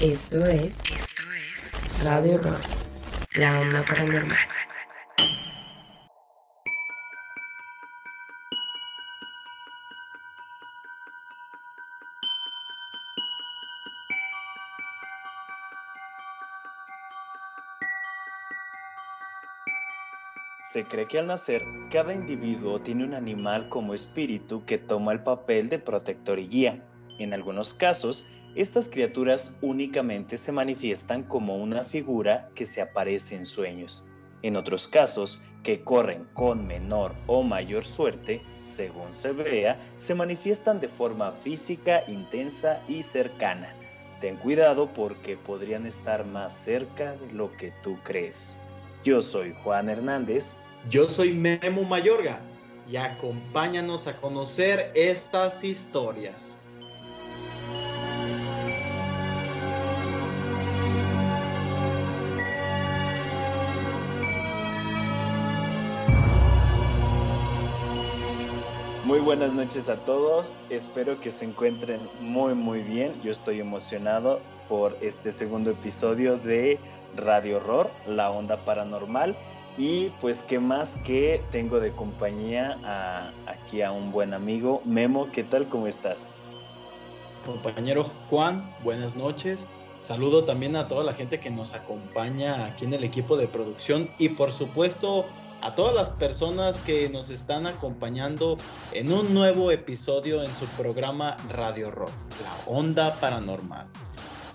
Esto es, es Radio Rock, la onda paranormal. Se cree que al nacer, cada individuo tiene un animal como espíritu que toma el papel de protector y guía. En algunos casos, estas criaturas únicamente se manifiestan como una figura que se aparece en sueños. En otros casos, que corren con menor o mayor suerte, según se vea, se manifiestan de forma física, intensa y cercana. Ten cuidado porque podrían estar más cerca de lo que tú crees. Yo soy Juan Hernández. Yo soy Memo Mayorga y acompáñanos a conocer estas historias. Muy buenas noches a todos, espero que se encuentren muy muy bien, yo estoy emocionado por este segundo episodio de Radio Horror, la onda paranormal y pues qué más que tengo de compañía a, aquí a un buen amigo, Memo, ¿qué tal? ¿Cómo estás? Compañero Juan, buenas noches. Saludo también a toda la gente que nos acompaña aquí en el equipo de producción y por supuesto a todas las personas que nos están acompañando en un nuevo episodio en su programa Radio Rock, la onda paranormal.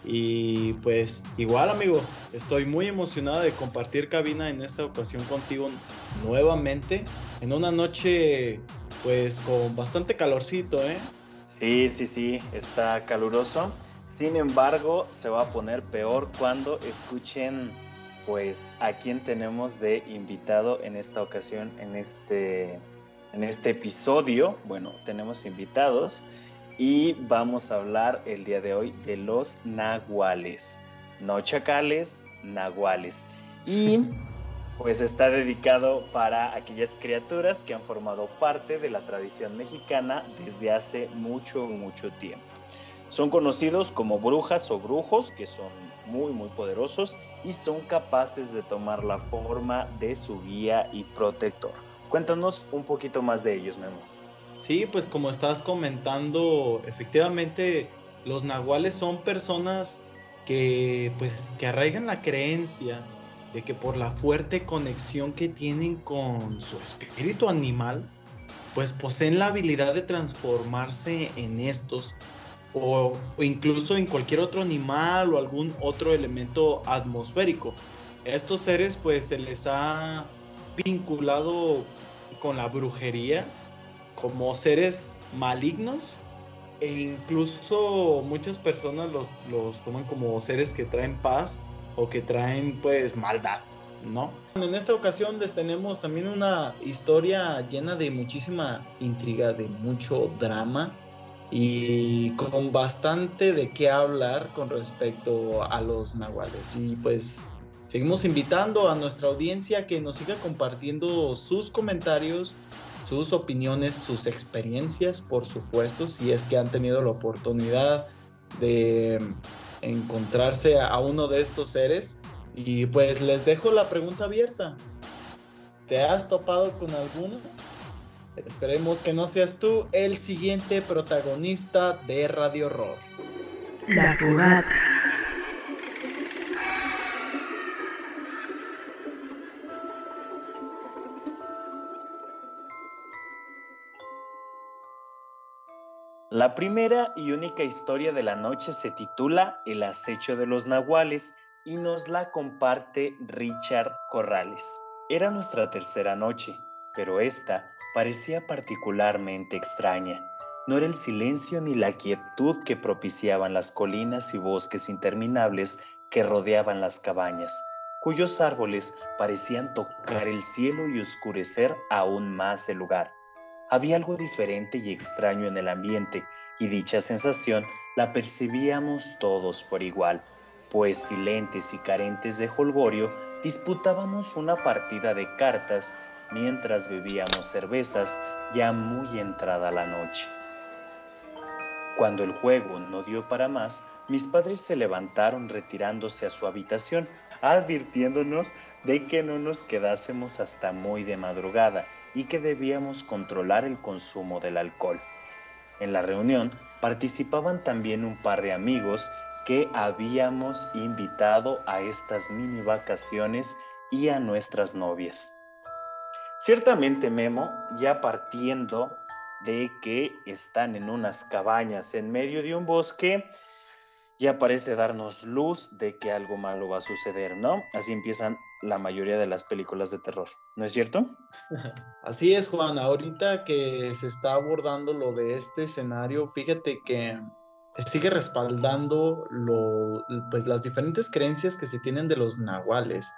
Y pues igual amigo, estoy muy emocionado de compartir cabina en esta ocasión contigo nuevamente en una noche pues con bastante calorcito, ¿eh? Sí, sí, sí, está caluroso. Sin embargo, se va a poner peor cuando escuchen pues a quién tenemos de invitado en esta ocasión, en este, en este episodio. Bueno, tenemos invitados y vamos a hablar el día de hoy de los nahuales. No chacales, nahuales. Y pues está dedicado para aquellas criaturas que han formado parte de la tradición mexicana desde hace mucho, mucho tiempo. Son conocidos como brujas o brujos, que son muy, muy poderosos y son capaces de tomar la forma de su guía y protector. Cuéntanos un poquito más de ellos, Memo. Sí, pues como estás comentando, efectivamente los nahuales son personas que pues que arraigan la creencia de que por la fuerte conexión que tienen con su espíritu animal, pues poseen la habilidad de transformarse en estos o, incluso en cualquier otro animal o algún otro elemento atmosférico. estos seres pues se les ha vinculado con la brujería como seres malignos e incluso muchas personas los, los toman como seres que traen paz o que traen pues maldad, ¿no? En esta ocasión les tenemos también una historia llena de muchísima intriga, de mucho drama y con bastante de qué hablar con respecto a los nahuales. Y pues seguimos invitando a nuestra audiencia que nos siga compartiendo sus comentarios, sus opiniones, sus experiencias, por supuesto, si es que han tenido la oportunidad de encontrarse a uno de estos seres. Y pues les dejo la pregunta abierta. ¿Te has topado con alguno? Esperemos que no seas tú el siguiente protagonista de Radio Horror. La fogata. La primera y única historia de la noche se titula El acecho de los nahuales y nos la comparte Richard Corrales. Era nuestra tercera noche, pero esta parecía particularmente extraña. No era el silencio ni la quietud que propiciaban las colinas y bosques interminables que rodeaban las cabañas, cuyos árboles parecían tocar el cielo y oscurecer aún más el lugar. Había algo diferente y extraño en el ambiente, y dicha sensación la percibíamos todos por igual, pues silentes y carentes de holgorio disputábamos una partida de cartas mientras bebíamos cervezas ya muy entrada la noche. Cuando el juego no dio para más, mis padres se levantaron retirándose a su habitación, advirtiéndonos de que no nos quedásemos hasta muy de madrugada y que debíamos controlar el consumo del alcohol. En la reunión participaban también un par de amigos que habíamos invitado a estas mini vacaciones y a nuestras novias. Ciertamente Memo, ya partiendo de que están en unas cabañas en medio de un bosque, ya parece darnos luz de que algo malo va a suceder, ¿no? Así empiezan la mayoría de las películas de terror, ¿no es cierto? Así es, Juan. Ahorita que se está abordando lo de este escenario, fíjate que sigue respaldando lo, pues, las diferentes creencias que se tienen de los nahuales,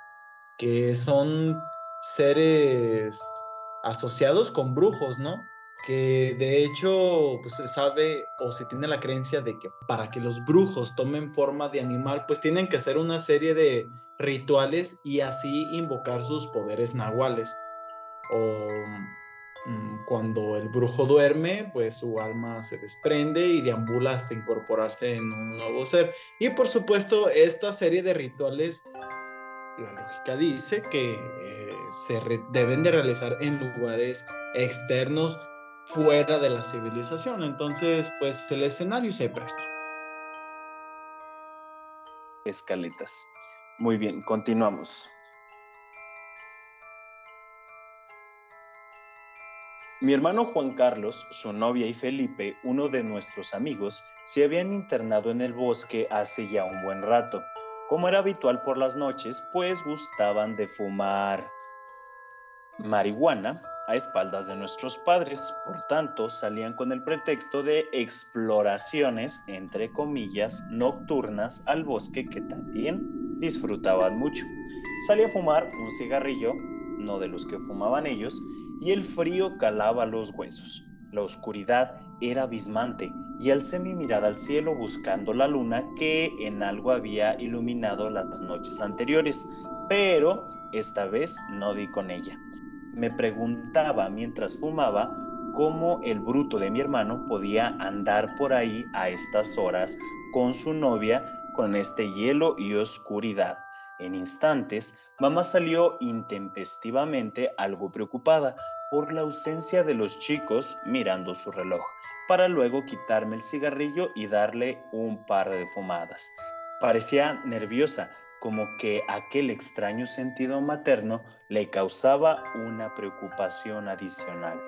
que son seres asociados con brujos, ¿no? Que de hecho pues, se sabe o se tiene la creencia de que para que los brujos tomen forma de animal, pues tienen que hacer una serie de rituales y así invocar sus poderes nahuales. O Mm, cuando el brujo duerme, pues su alma se desprende y deambula hasta incorporarse en un nuevo ser. Y por supuesto, esta serie de rituales, la lógica dice que eh, se deben de realizar en lugares externos fuera de la civilización. Entonces, pues el escenario se presta. Escaletas. Muy bien, continuamos. Mi hermano Juan Carlos, su novia y Felipe, uno de nuestros amigos, se habían internado en el bosque hace ya un buen rato, como era habitual por las noches, pues gustaban de fumar marihuana a espaldas de nuestros padres, por tanto salían con el pretexto de exploraciones, entre comillas, nocturnas al bosque que también disfrutaban mucho. Salía a fumar un cigarrillo, no de los que fumaban ellos, y el frío calaba los huesos. La oscuridad era abismante y alcé mi mirada al cielo buscando la luna que en algo había iluminado las noches anteriores, pero esta vez no di con ella. Me preguntaba mientras fumaba cómo el bruto de mi hermano podía andar por ahí a estas horas con su novia con este hielo y oscuridad. En instantes, mamá salió intempestivamente algo preocupada por la ausencia de los chicos mirando su reloj, para luego quitarme el cigarrillo y darle un par de fumadas. Parecía nerviosa, como que aquel extraño sentido materno le causaba una preocupación adicional.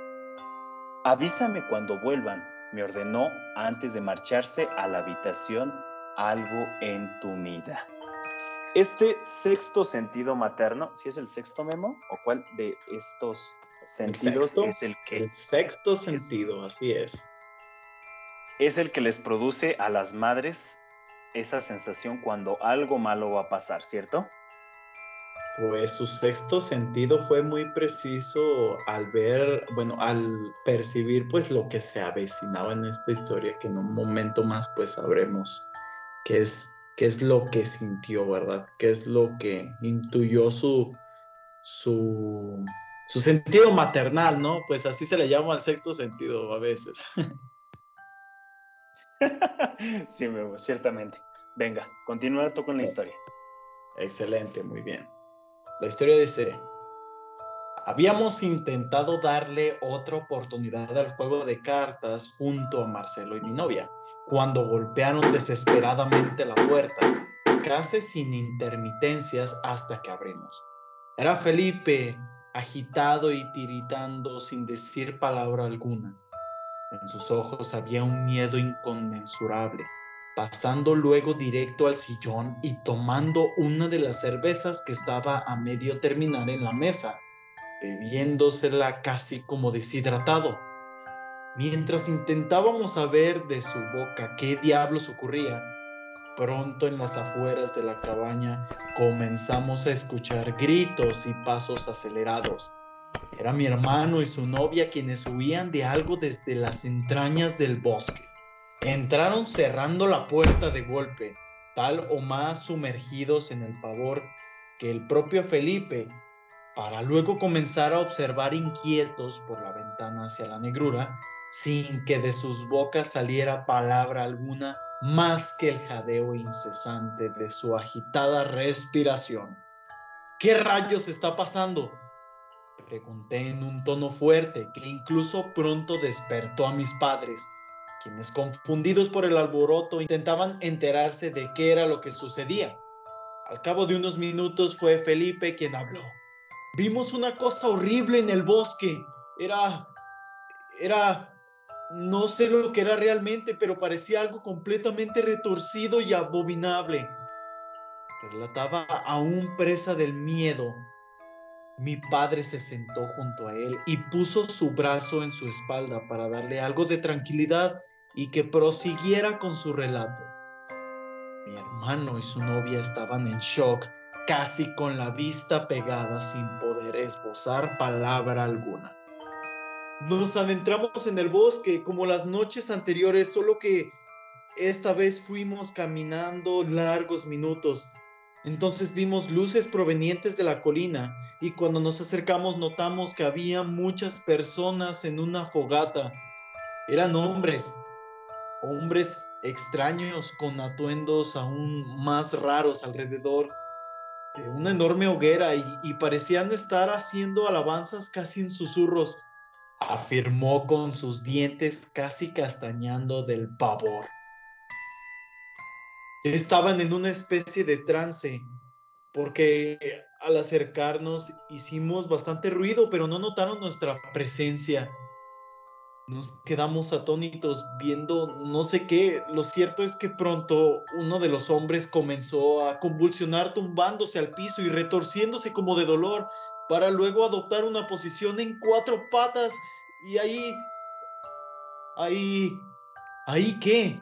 Avísame cuando vuelvan, me ordenó antes de marcharse a la habitación algo entumida. Este sexto sentido materno, si es el sexto memo o cuál de estos sentidos es el que... El sexto sentido, así es. Es el que les produce a las madres esa sensación cuando algo malo va a pasar, ¿cierto? Pues su sexto sentido fue muy preciso al ver, bueno, al percibir pues lo que se avecinaba en esta historia, que en un momento más pues sabremos qué es qué es lo que sintió, ¿verdad? ¿Qué es lo que intuyó su, su, su sentido maternal, ¿no? Pues así se le llama al sexto sentido a veces. sí, ciertamente. Venga, continúa tú con la historia. Excelente, muy bien. La historia dice, habíamos intentado darle otra oportunidad al juego de cartas junto a Marcelo y mi novia cuando golpearon desesperadamente la puerta, casi sin intermitencias hasta que abrimos. Era Felipe, agitado y tiritando sin decir palabra alguna. En sus ojos había un miedo inconmensurable, pasando luego directo al sillón y tomando una de las cervezas que estaba a medio terminar en la mesa, bebiéndosela casi como deshidratado Mientras intentábamos saber de su boca qué diablos ocurría, pronto en las afueras de la cabaña comenzamos a escuchar gritos y pasos acelerados. Era mi hermano y su novia quienes huían de algo desde las entrañas del bosque. Entraron cerrando la puerta de golpe, tal o más sumergidos en el pavor que el propio Felipe, para luego comenzar a observar inquietos por la ventana hacia la negrura sin que de sus bocas saliera palabra alguna más que el jadeo incesante de su agitada respiración. ¿Qué rayos está pasando? Pregunté en un tono fuerte que incluso pronto despertó a mis padres, quienes confundidos por el alboroto intentaban enterarse de qué era lo que sucedía. Al cabo de unos minutos fue Felipe quien habló. Vimos una cosa horrible en el bosque. Era... era... no sé lo que era realmente, pero parecía algo completamente retorcido y abominable. Relataba aún presa del miedo. Mi padre se sentó junto a él y puso su brazo en su espalda para darle algo de tranquilidad y que prosiguiera con su relato. Mi hermano y su novia estaban en shock, casi con la vista pegada sin poder esbozar palabra alguna. Nos adentramos en el bosque como las noches anteriores, solo que esta vez fuimos caminando largos minutos. Entonces vimos luces provenientes de la colina y cuando nos acercamos notamos que había muchas personas en una fogata. Eran hombres, hombres extraños con atuendos aún más raros alrededor de una enorme hoguera y, y, parecían estar haciendo alabanzas casi en susurros, afirmó con sus dientes casi castañando del pavor. Estaban en una especie de trance, porque al acercarnos hicimos bastante ruido, pero no notaron nuestra presencia. Nos quedamos atónitos viendo no sé qué. Lo cierto es que pronto uno de los hombres comenzó a convulsionar tumbándose al piso y retorciéndose como de dolor para luego adoptar una posición en cuatro patas y ahí... Ahí... ¿Ahí qué?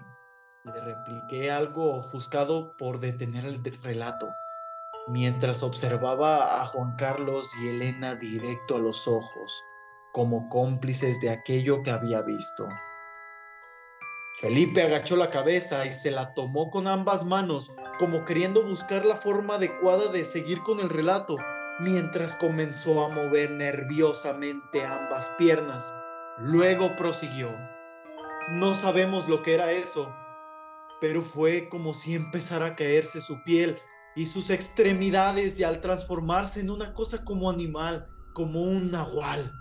Le repliqué algo ofuscado por detener el relato, mientras observaba a Juan Carlos y Elena directo a los ojos como cómplices de aquello que había visto. Felipe agachó la cabeza y se la tomó con ambas manos, como queriendo buscar la forma adecuada de seguir con el relato, mientras comenzó a mover nerviosamente ambas piernas. Luego prosiguió. No sabemos lo que era eso, pero fue como si empezara a caerse su piel y sus extremidades y al transformarse en una cosa como animal, como un nahual.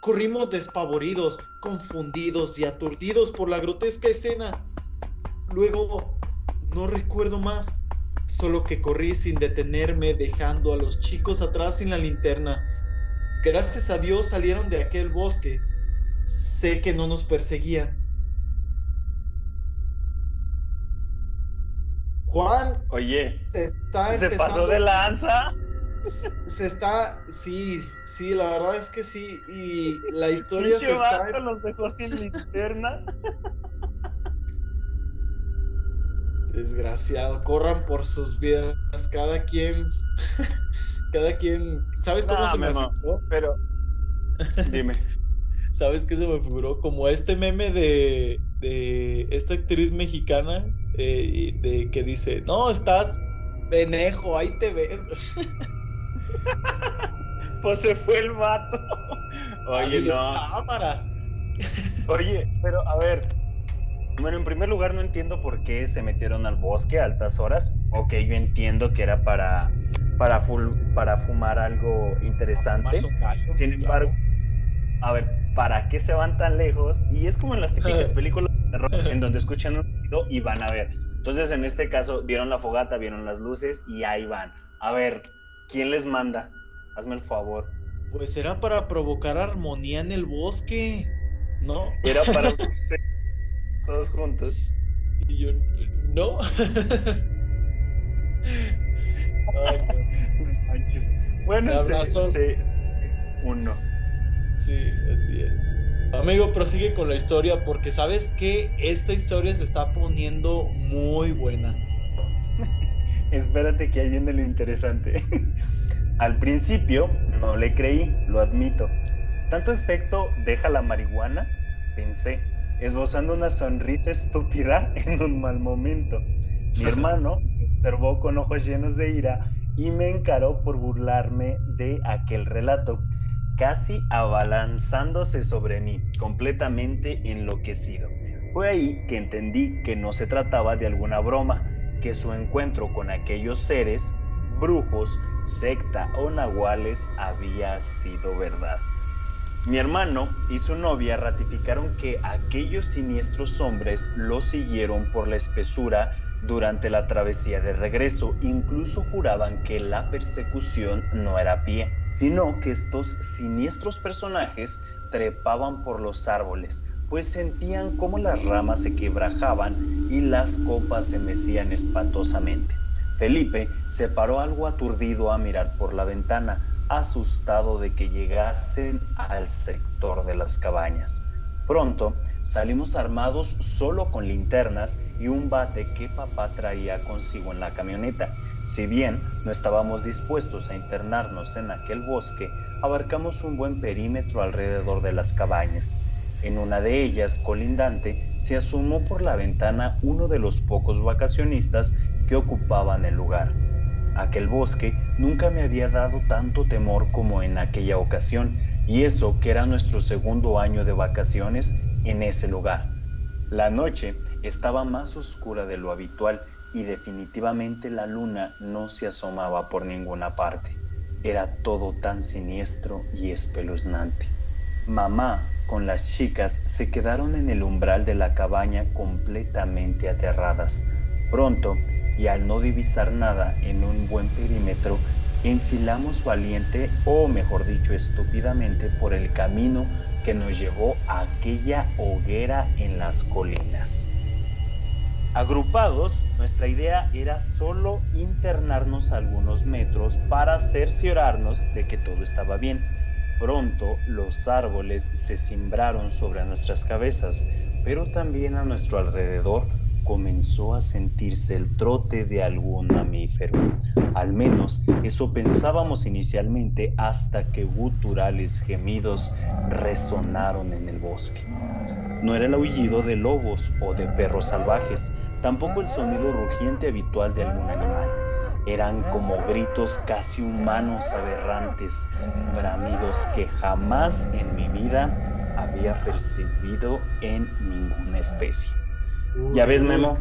Corrimos despavoridos, confundidos y aturdidos por la grotesca escena. Luego, no recuerdo más, solo que corrí sin detenerme dejando a los chicos atrás en la linterna. Gracias a Dios salieron de aquel bosque. Sé que no nos perseguían. Juan, oye, se está ¿Se pasó de lanza? se está, sí, sí, la verdad es que sí, y la historia se está... los dejó sin linterna. Desgraciado, corran por sus vidas, cada quien, cada quien, ¿sabes cómo se me figuró? Pero, dime. ¿Sabes qué se me figuró? Como este meme de, de esta actriz mexicana eh, de que dice, no, estás penejo, ahí te ves. pues se fue el vato. Oye, no. Cámara. Oye, pero a ver. Bueno, en primer lugar no entiendo por qué se metieron al bosque a altas horas. Ok, yo entiendo que era para, para, para fumar algo interesante. Sin embargo, a ver, ¿para qué se van tan lejos? Y es como en las típicas películas en donde escuchan un ruido y van a ver. Entonces, en este caso, vieron la fogata, vieron las luces y ahí van. A ver, ¿Quién les manda? Hazme el favor. Pues era para provocar armonía en el bosque, ¿no? Era para todos juntos. Y yo, no. Bueno, se, uno. Sí, así es. Amigo, prosigue con la historia porque sabes que esta historia se está poniendo muy buena. Espérate que ahí viene lo interesante. Al principio no le creí, lo admito. ¿Tanto efecto deja la marihuana? Pensé, esbozando una sonrisa estúpida en un mal momento. Mi hermano me observó con ojos llenos de ira y me encaró por burlarme de aquel relato. Casi abalanzándose sobre mí, completamente enloquecido. Fue ahí que entendí que no se trataba de alguna broma, que su encuentro con aquellos seres, brujos, secta o nahuales había sido verdad. Mi hermano y su novia ratificaron que aquellos siniestros hombres lo siguieron por la espesura durante la travesía de regreso. Incluso juraban que la persecución no era a pie, sino que estos siniestros personajes trepaban por los árboles, pues sentían como las ramas se quebrajaban y las copas se mecían espantosamente. Felipe se paró algo aturdido a mirar por la ventana, asustado de que llegasen al sector de las cabañas. Pronto salimos armados solo con linternas y un bate que papá traía consigo en la camioneta. Si bien no estábamos dispuestos a internarnos en aquel bosque, abarcamos un buen perímetro alrededor de las cabañas. En una de ellas, colindante, se asomó por la ventana uno de los pocos vacacionistas que ocupaban el lugar. Aquel bosque nunca me había dado tanto temor como en aquella ocasión, y eso que era nuestro segundo año de vacaciones en ese lugar. La noche estaba más oscura de lo habitual y definitivamente la luna no se asomaba por ninguna parte. Era todo tan siniestro y espeluznante. Mamá con las chicas se quedaron en el umbral de la cabaña completamente aterradas. Pronto y al no divisar nada en un buen perímetro, enfilamos valiente o mejor dicho estúpidamente por el camino que nos llevó a aquella hoguera en las colinas. Agrupados, nuestra idea era solo internarnos algunos metros para cerciorarnos de que todo estaba bien. Pronto los árboles se cimbraron sobre nuestras cabezas, pero también a nuestro alrededor comenzó a sentirse el trote de algún mamífero. Al menos eso pensábamos inicialmente hasta que guturales gemidos resonaron en el bosque. No era el aullido de lobos o de perros salvajes, tampoco el sonido rugiente habitual de algún animal. Eran como gritos casi humanos aberrantes, bramidos que jamás en mi vida había percibido en ninguna especie. ¿Ya ves, Memo?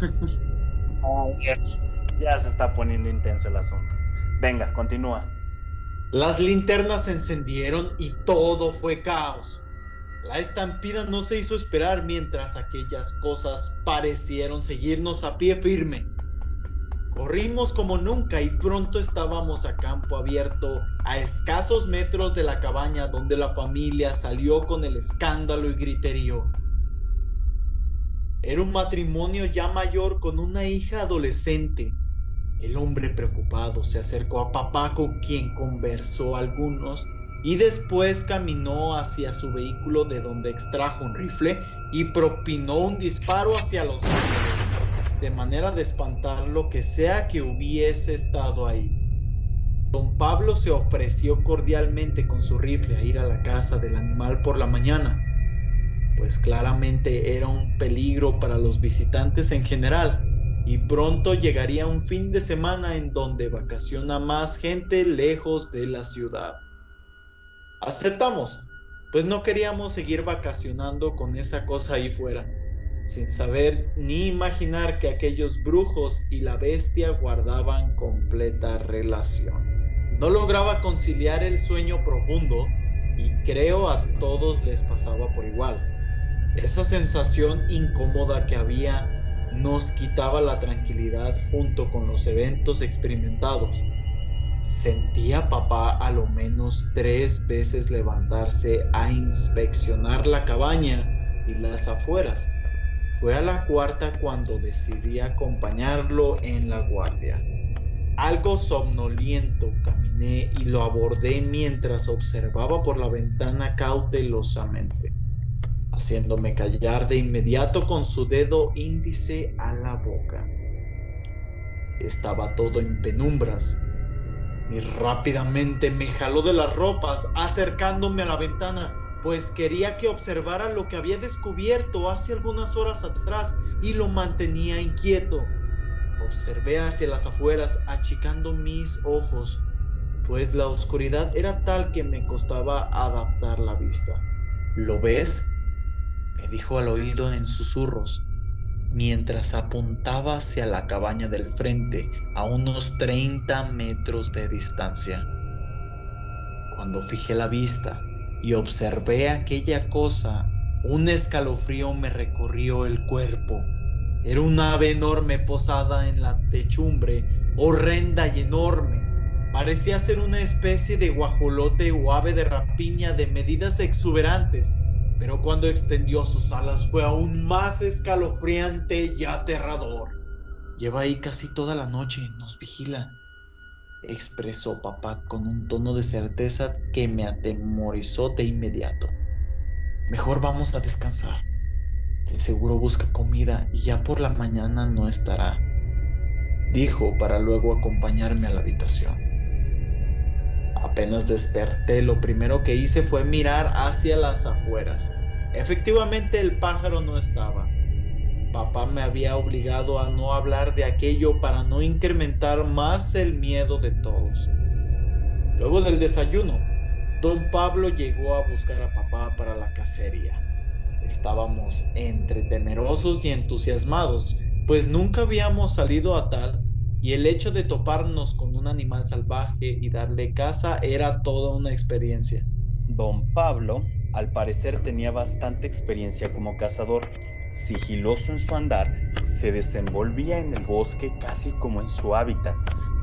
ya se está poniendo intenso el asunto. Venga, continúa. Las linternas se encendieron y todo fue caos. La estampida no se hizo esperar mientras aquellas cosas parecieron seguirnos a pie firme. Corrimos como nunca y pronto estábamos a campo abierto, a escasos metros de la cabaña donde la familia salió con el escándalo y griterío. Era un matrimonio ya mayor con una hija adolescente. El hombre preocupado se acercó a papá con quien conversó algunos y después caminó hacia su vehículo de donde extrajo un rifle y propinó un disparo hacia los árboles, de manera de espantar lo que sea que hubiese estado ahí. Don Pablo se ofreció cordialmente con su rifle a ir a la casa del animal por la mañana pues claramente era un peligro para los visitantes en general y pronto llegaría un fin de semana en donde vacaciona más gente lejos de la ciudad. Aceptamos, pues no queríamos seguir vacacionando con esa cosa ahí fuera, sin saber ni imaginar que aquellos brujos y la bestia guardaban completa relación. No lograba conciliar el sueño profundo y creo a todos les pasaba por igual esa sensación incómoda que había nos quitaba la tranquilidad junto con los eventos experimentados. Sentía papá a lo menos tres veces levantarse a inspeccionar la cabaña y las afueras. Fue a la cuarta cuando decidí acompañarlo en la guardia. Algo somnoliento caminé y lo abordé mientras observaba por la ventana cautelosamente haciéndome callar de inmediato con su dedo índice a la boca. Estaba todo en penumbras y rápidamente me jaló de las ropas acercándome a la ventana, pues quería que observara lo que había descubierto hace algunas horas atrás y lo mantenía inquieto. Observé hacia las afueras, achicando mis ojos, pues la oscuridad era tal que me costaba adaptar la vista. ¿Lo ves? Me dijo al oído en susurros, mientras apuntaba hacia la cabaña del frente a unos 30 metros de distancia. Cuando fijé la vista y observé aquella cosa, un escalofrío me recorrió el cuerpo. Era un ave enorme posada en la techumbre, horrenda y enorme. Parecía ser una especie de guajolote o ave de rapiña de medidas exuberantes, pero cuando extendió sus alas fue aún más escalofriante y aterrador. Lleva ahí casi toda la noche, nos vigila, expresó papá con un tono de certeza que me atemorizó de inmediato. Mejor vamos a descansar, que seguro busca comida y ya por la mañana no estará, dijo para luego acompañarme a la habitación. Apenas desperté, lo primero que hice fue mirar hacia las afueras. Efectivamente el pájaro no estaba. Papá me había obligado a no hablar de aquello para no incrementar más el miedo de todos. Luego del desayuno, don Pablo llegó a buscar a papá para la cacería. Estábamos entre temerosos y entusiasmados, pues nunca habíamos salido a tal y el hecho de toparnos con un animal salvaje y darle caza era toda una experiencia. Don Pablo, al parecer, tenía bastante experiencia como cazador. Sigiloso en su andar, se desenvolvía en el bosque casi como en su hábitat.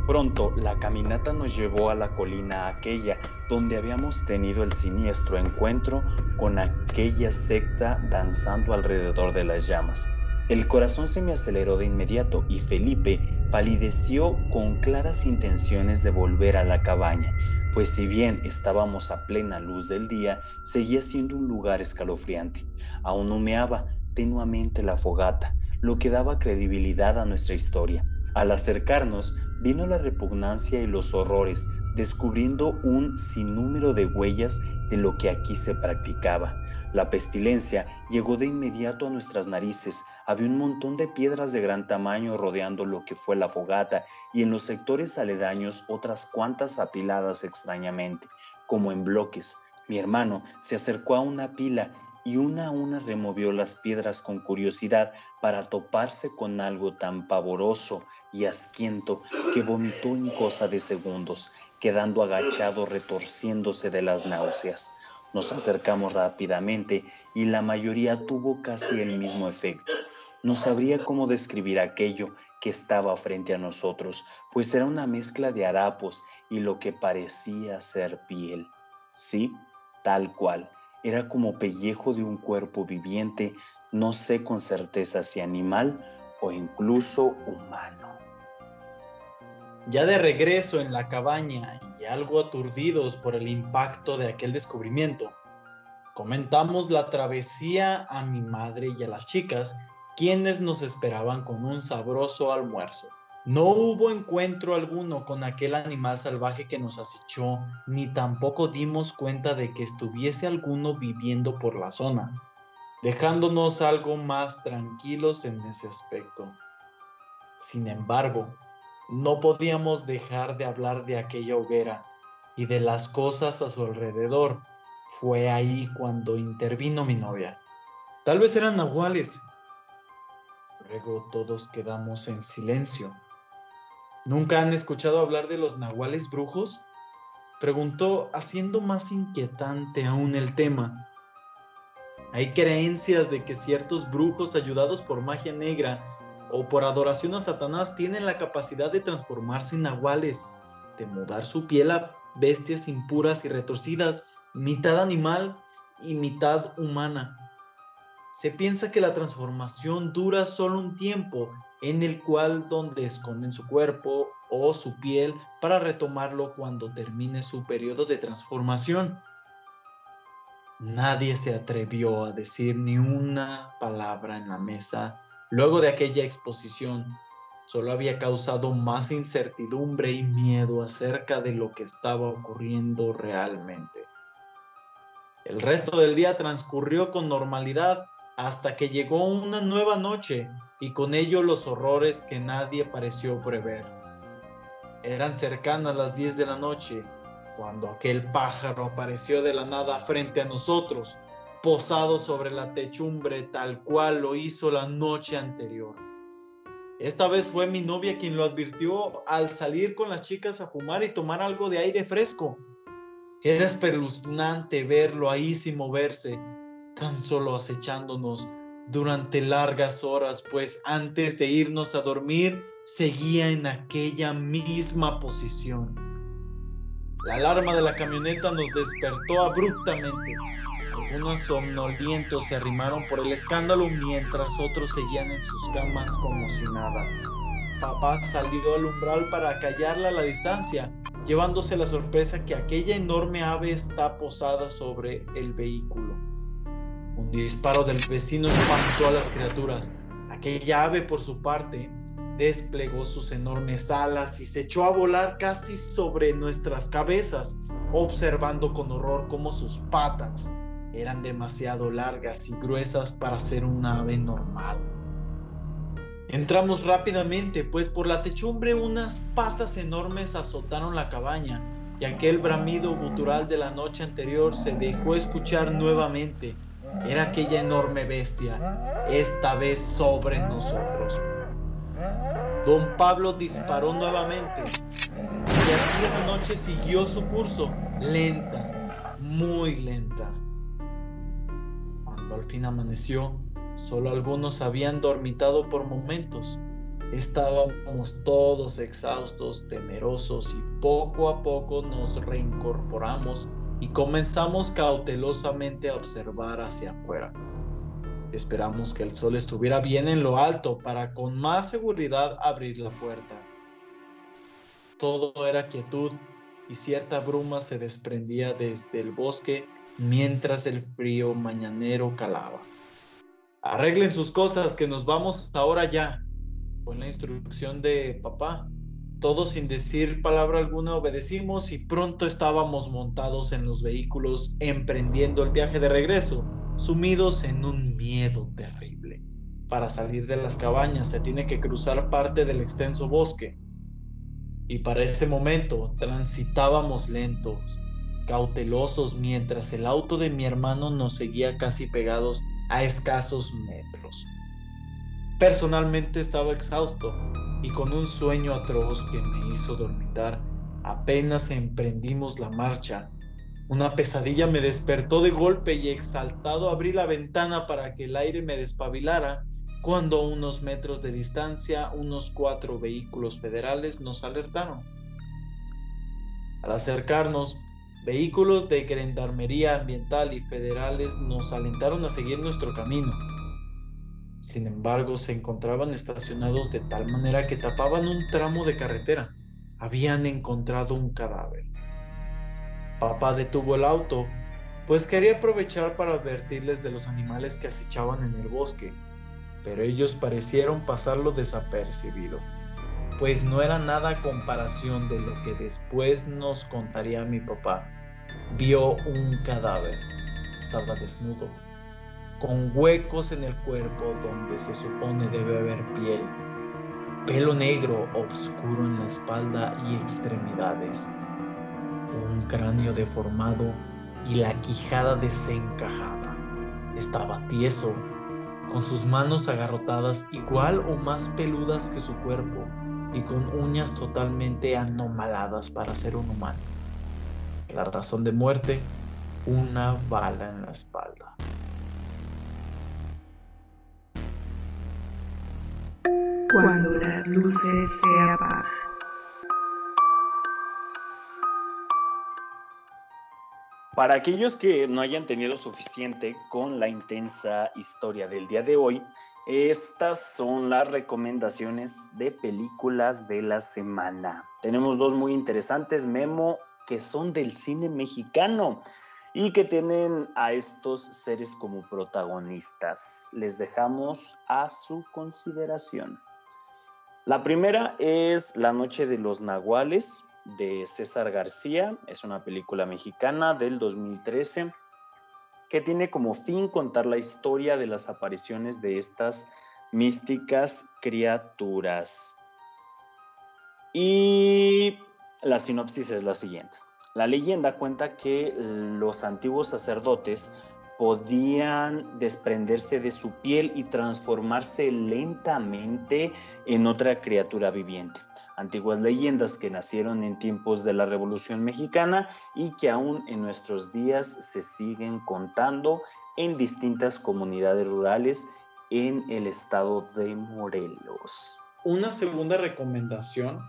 Pronto la caminata nos llevó a la colina aquella donde habíamos tenido el siniestro encuentro con aquella secta danzando alrededor de las llamas. El corazón se me aceleró de inmediato y Felipe palideció con claras intenciones de volver a la cabaña, pues si bien estábamos a plena luz del día, seguía siendo un lugar escalofriante. Aún humeaba tenuamente la fogata, lo que daba credibilidad a nuestra historia. Al acercarnos, vino la repugnancia y los horrores, descubriendo un sinnúmero de huellas de lo que aquí se practicaba. La pestilencia llegó de inmediato a nuestras narices. Había un montón de piedras de gran tamaño rodeando lo que fue la fogata y en los sectores aledaños otras cuantas apiladas extrañamente, como en bloques. Mi hermano se acercó a una pila y una a una removió las piedras con curiosidad para toparse con algo tan pavoroso y asquiento que vomitó en cosa de segundos, quedando agachado retorciéndose de las náuseas. Nos acercamos rápidamente y la mayoría tuvo casi el mismo efecto. No sabría cómo describir aquello que estaba frente a nosotros, pues era una mezcla de harapos y lo que parecía ser piel. Sí, tal cual. Era como pellejo de un cuerpo viviente, no sé con certeza si animal o incluso humano. Ya de regreso en la cabaña y algo aturdidos por el impacto de aquel descubrimiento, comentamos la travesía a mi madre y a las chicas, quienes nos esperaban con un sabroso almuerzo. No hubo encuentro alguno con aquel animal salvaje que nos acechó, ni tampoco dimos cuenta de que estuviese alguno viviendo por la zona, dejándonos algo más tranquilos en ese aspecto. Sin embargo, no podíamos dejar de hablar de aquella hoguera y de las cosas a su alrededor. Fue ahí cuando intervino mi novia. Tal vez eran nahuales. Luego todos quedamos en silencio. ¿Nunca han escuchado hablar de los nahuales brujos? Preguntó, haciendo más inquietante aún el tema. Hay creencias de que ciertos brujos ayudados por magia negra o por adoración a Satanás tienen la capacidad de transformarse en nahuales, de mudar su piel a bestias impuras y retorcidas, mitad animal y mitad humana. Se piensa que la transformación dura solo un tiempo en el cual donde esconden su cuerpo o su piel para retomarlo cuando termine su periodo de transformación. Nadie se atrevió a decir ni una palabra en la mesa Luego de aquella exposición, solo había causado más incertidumbre y miedo acerca de lo que estaba ocurriendo realmente. El resto del día transcurrió con normalidad hasta que llegó una nueva noche y con ello los horrores que nadie pareció prever. Eran cercanas las 10 de la noche cuando aquel pájaro apareció de la nada frente a nosotros, posado sobre la techumbre tal cual lo hizo la noche anterior. Esta vez fue mi novia quien lo advirtió al salir con las chicas a fumar y tomar algo de aire fresco. Era espeluznante verlo ahí sin moverse, tan solo acechándonos durante largas horas, pues antes de irnos a dormir seguía en aquella misma posición. La alarma de la camioneta nos despertó abruptamente. Algunos somnolientos se arrimaron por el escándalo mientras otros seguían en sus camas como si nada. Papá salió al umbral para callarla a la distancia, llevándose la sorpresa que aquella enorme ave está posada sobre el vehículo. Un disparo del vecino espantó a las criaturas. Aquella ave, por su parte, desplegó sus enormes alas y se echó a volar casi sobre nuestras cabezas, observando con horror cómo sus patas eran demasiado largas y gruesas para ser un ave normal. Entramos rápidamente, pues por la techumbre unas patas enormes azotaron la cabaña y aquel bramido gutural de la noche anterior se dejó escuchar nuevamente. Era aquella enorme bestia, esta vez sobre nosotros. Don Pablo disparó nuevamente y así la noche siguió su curso, lenta, muy lenta. Cuando al fin amaneció, solo algunos habían dormitado por momentos. Estábamos todos exhaustos, temerosos y poco a poco nos reincorporamos y comenzamos cautelosamente a observar hacia afuera. Esperamos que el sol estuviera bien en lo alto para con más seguridad abrir la puerta. Todo era quietud y cierta bruma se desprendía desde el bosque mientras el frío mañanero calaba. Arreglen sus cosas que nos vamos ahora ya, fue la instrucción de papá. Todos sin decir palabra alguna obedecimos y pronto estábamos montados en los vehículos emprendiendo el viaje de regreso sumidos en un miedo terrible. Para salir de las cabañas se tiene que cruzar parte del extenso bosque. Y para ese momento transitábamos lentos, cautelosos, mientras el auto de mi hermano nos seguía casi pegados a escasos metros. Personalmente estaba exhausto y con un sueño atroz que me hizo dormitar, apenas emprendimos la marcha una pesadilla me despertó de golpe y exaltado abrí la ventana para que el aire me despabilara cuando a unos metros de distancia unos cuatro vehículos federales nos alertaron. Al acercarnos, vehículos de gendarmería ambiental y federales nos alentaron a seguir nuestro camino. Sin embargo, se encontraban estacionados de tal manera que tapaban un tramo de carretera. Habían encontrado un cadáver. Papá detuvo el auto, pues quería aprovechar para advertirles de los animales que acechaban en el bosque, pero ellos parecieron pasarlo desapercibido, pues no era nada comparación de lo que después nos contaría mi papá. Vio un cadáver, estaba desnudo, con huecos en el cuerpo donde se supone debe haber piel, pelo negro oscuro en la espalda y extremidades un cráneo deformado y la quijada desencajada. Estaba tieso, con sus manos agarrotadas igual o más peludas que su cuerpo y con uñas totalmente anomaladas para ser un humano. La razón de muerte, una bala en la espalda. Cuando las luces se apagan. Para aquellos que no hayan tenido suficiente con la intensa historia del día de hoy, estas son las recomendaciones de películas de la semana. Tenemos dos muy interesantes, Memo, que son del cine mexicano y que tienen a estos seres como protagonistas. Les dejamos a su consideración. La primera es La Noche de los Nahuales, de César García. Es una película mexicana del 2013 que tiene como fin contar la historia de las apariciones de estas místicas criaturas. Y la sinopsis es la siguiente. La leyenda cuenta que los antiguos sacerdotes podían desprenderse de su piel y transformarse lentamente en otra criatura viviente. Antiguas leyendas que nacieron en tiempos de la Revolución Mexicana y que aún en nuestros días se siguen contando en distintas comunidades rurales en el estado de Morelos. Una segunda recomendación,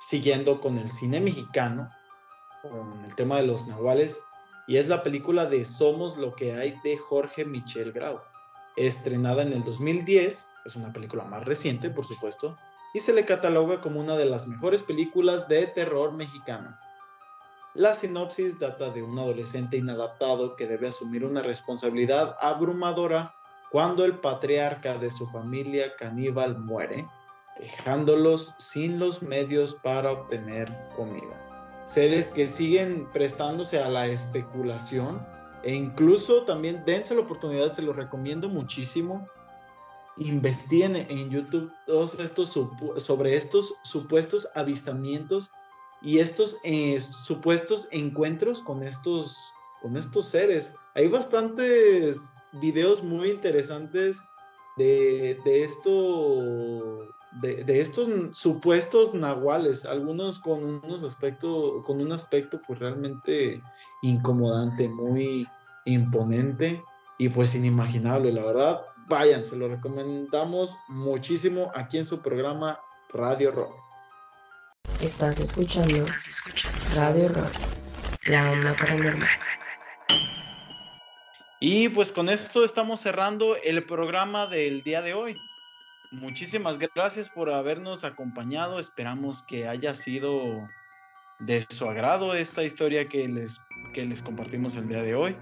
siguiendo con el cine mexicano, con el tema de los nahuales, y es la película de Somos lo que hay de Jorge Michel Grau, estrenada en el 2010, es una película más reciente, por supuesto, y se le cataloga como una de las mejores películas de terror mexicano. La sinopsis data de un adolescente inadaptado que debe asumir una responsabilidad abrumadora cuando el patriarca de su familia caníbal muere, dejándolos sin los medios para obtener comida. Seres que siguen prestándose a la especulación e incluso también dense la oportunidad, se los recomiendo muchísimo. Investiguen en YouTube todos estos sobre estos supuestos avistamientos y estos eh, supuestos encuentros con estos, con estos seres. Hay bastantes videos muy interesantes de, esto, de, estos supuestos nahuales, algunos con unos aspectos, con un aspecto pues realmente incomodante, muy imponente y pues inimaginable, la verdad. Vayan, se lo recomendamos muchísimo aquí en su programa Radio Rock. Estás escuchando Radio Rock, la onda paranormal. Y pues con esto estamos cerrando el programa del día de hoy. Muchísimas gracias por habernos acompañado. Esperamos que haya sido de su agrado esta historia que les, que les compartimos el día de hoy.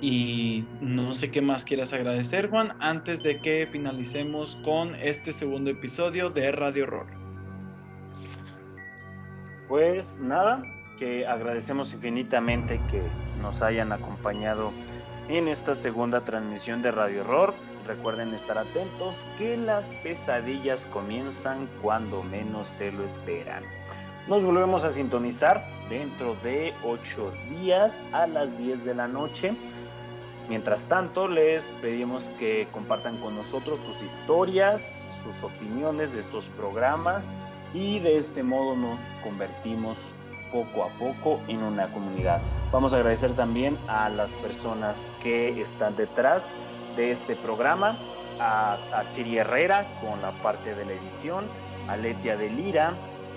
Y no sé qué más quieras agradecer, Juan, antes de que finalicemos con este segundo episodio de Radio Horror. Pues nada, que agradecemos infinitamente que nos hayan acompañado en esta segunda transmisión de Radio Horror. Recuerden estar atentos que las pesadillas comienzan cuando menos se lo esperan. Nos volvemos a sintonizar dentro de 8 días a las 10 de la noche. Mientras tanto, les pedimos que compartan con nosotros sus historias, sus opiniones de estos programas y de este modo nos convertimos poco a poco en una comunidad. Vamos a agradecer también a las personas que están detrás de este programa, a, a Chiri Herrera con la parte de la edición, a Letia de Lira,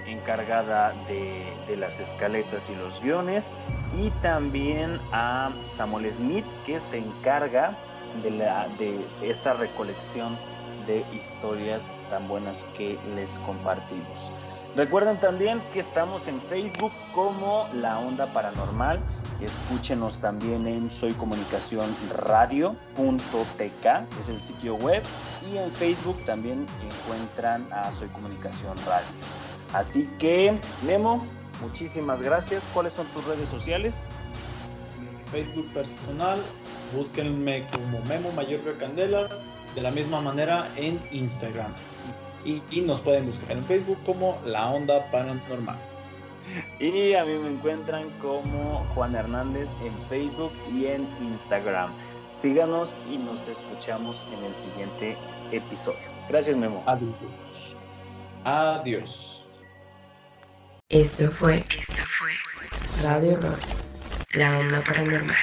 encargada de, de, las escaletas y los guiones, y también a Samuel Smith, que se encarga de, la, de esta recolección de historias tan buenas que les compartimos. Recuerden también que estamos en Facebook como La Onda Paranormal. Escúchenos también en soycomunicacionradio.tk, es el sitio web. Y en Facebook también encuentran a Soy Comunicación Radio. Así que, Memo, muchísimas gracias. ¿Cuáles son tus redes sociales? Facebook personal, búsquenme como Memo Mayor Candelas de la misma manera en Instagram. Y, nos pueden buscar en Facebook como La Onda Paranormal. Y a mí me encuentran como Juan Hernández en Facebook y en Instagram. Síganos y nos escuchamos en el siguiente episodio. Gracias, Memo. Adiós. Adiós. Esto fue, esto fue Radio Rock, la onda paranormal.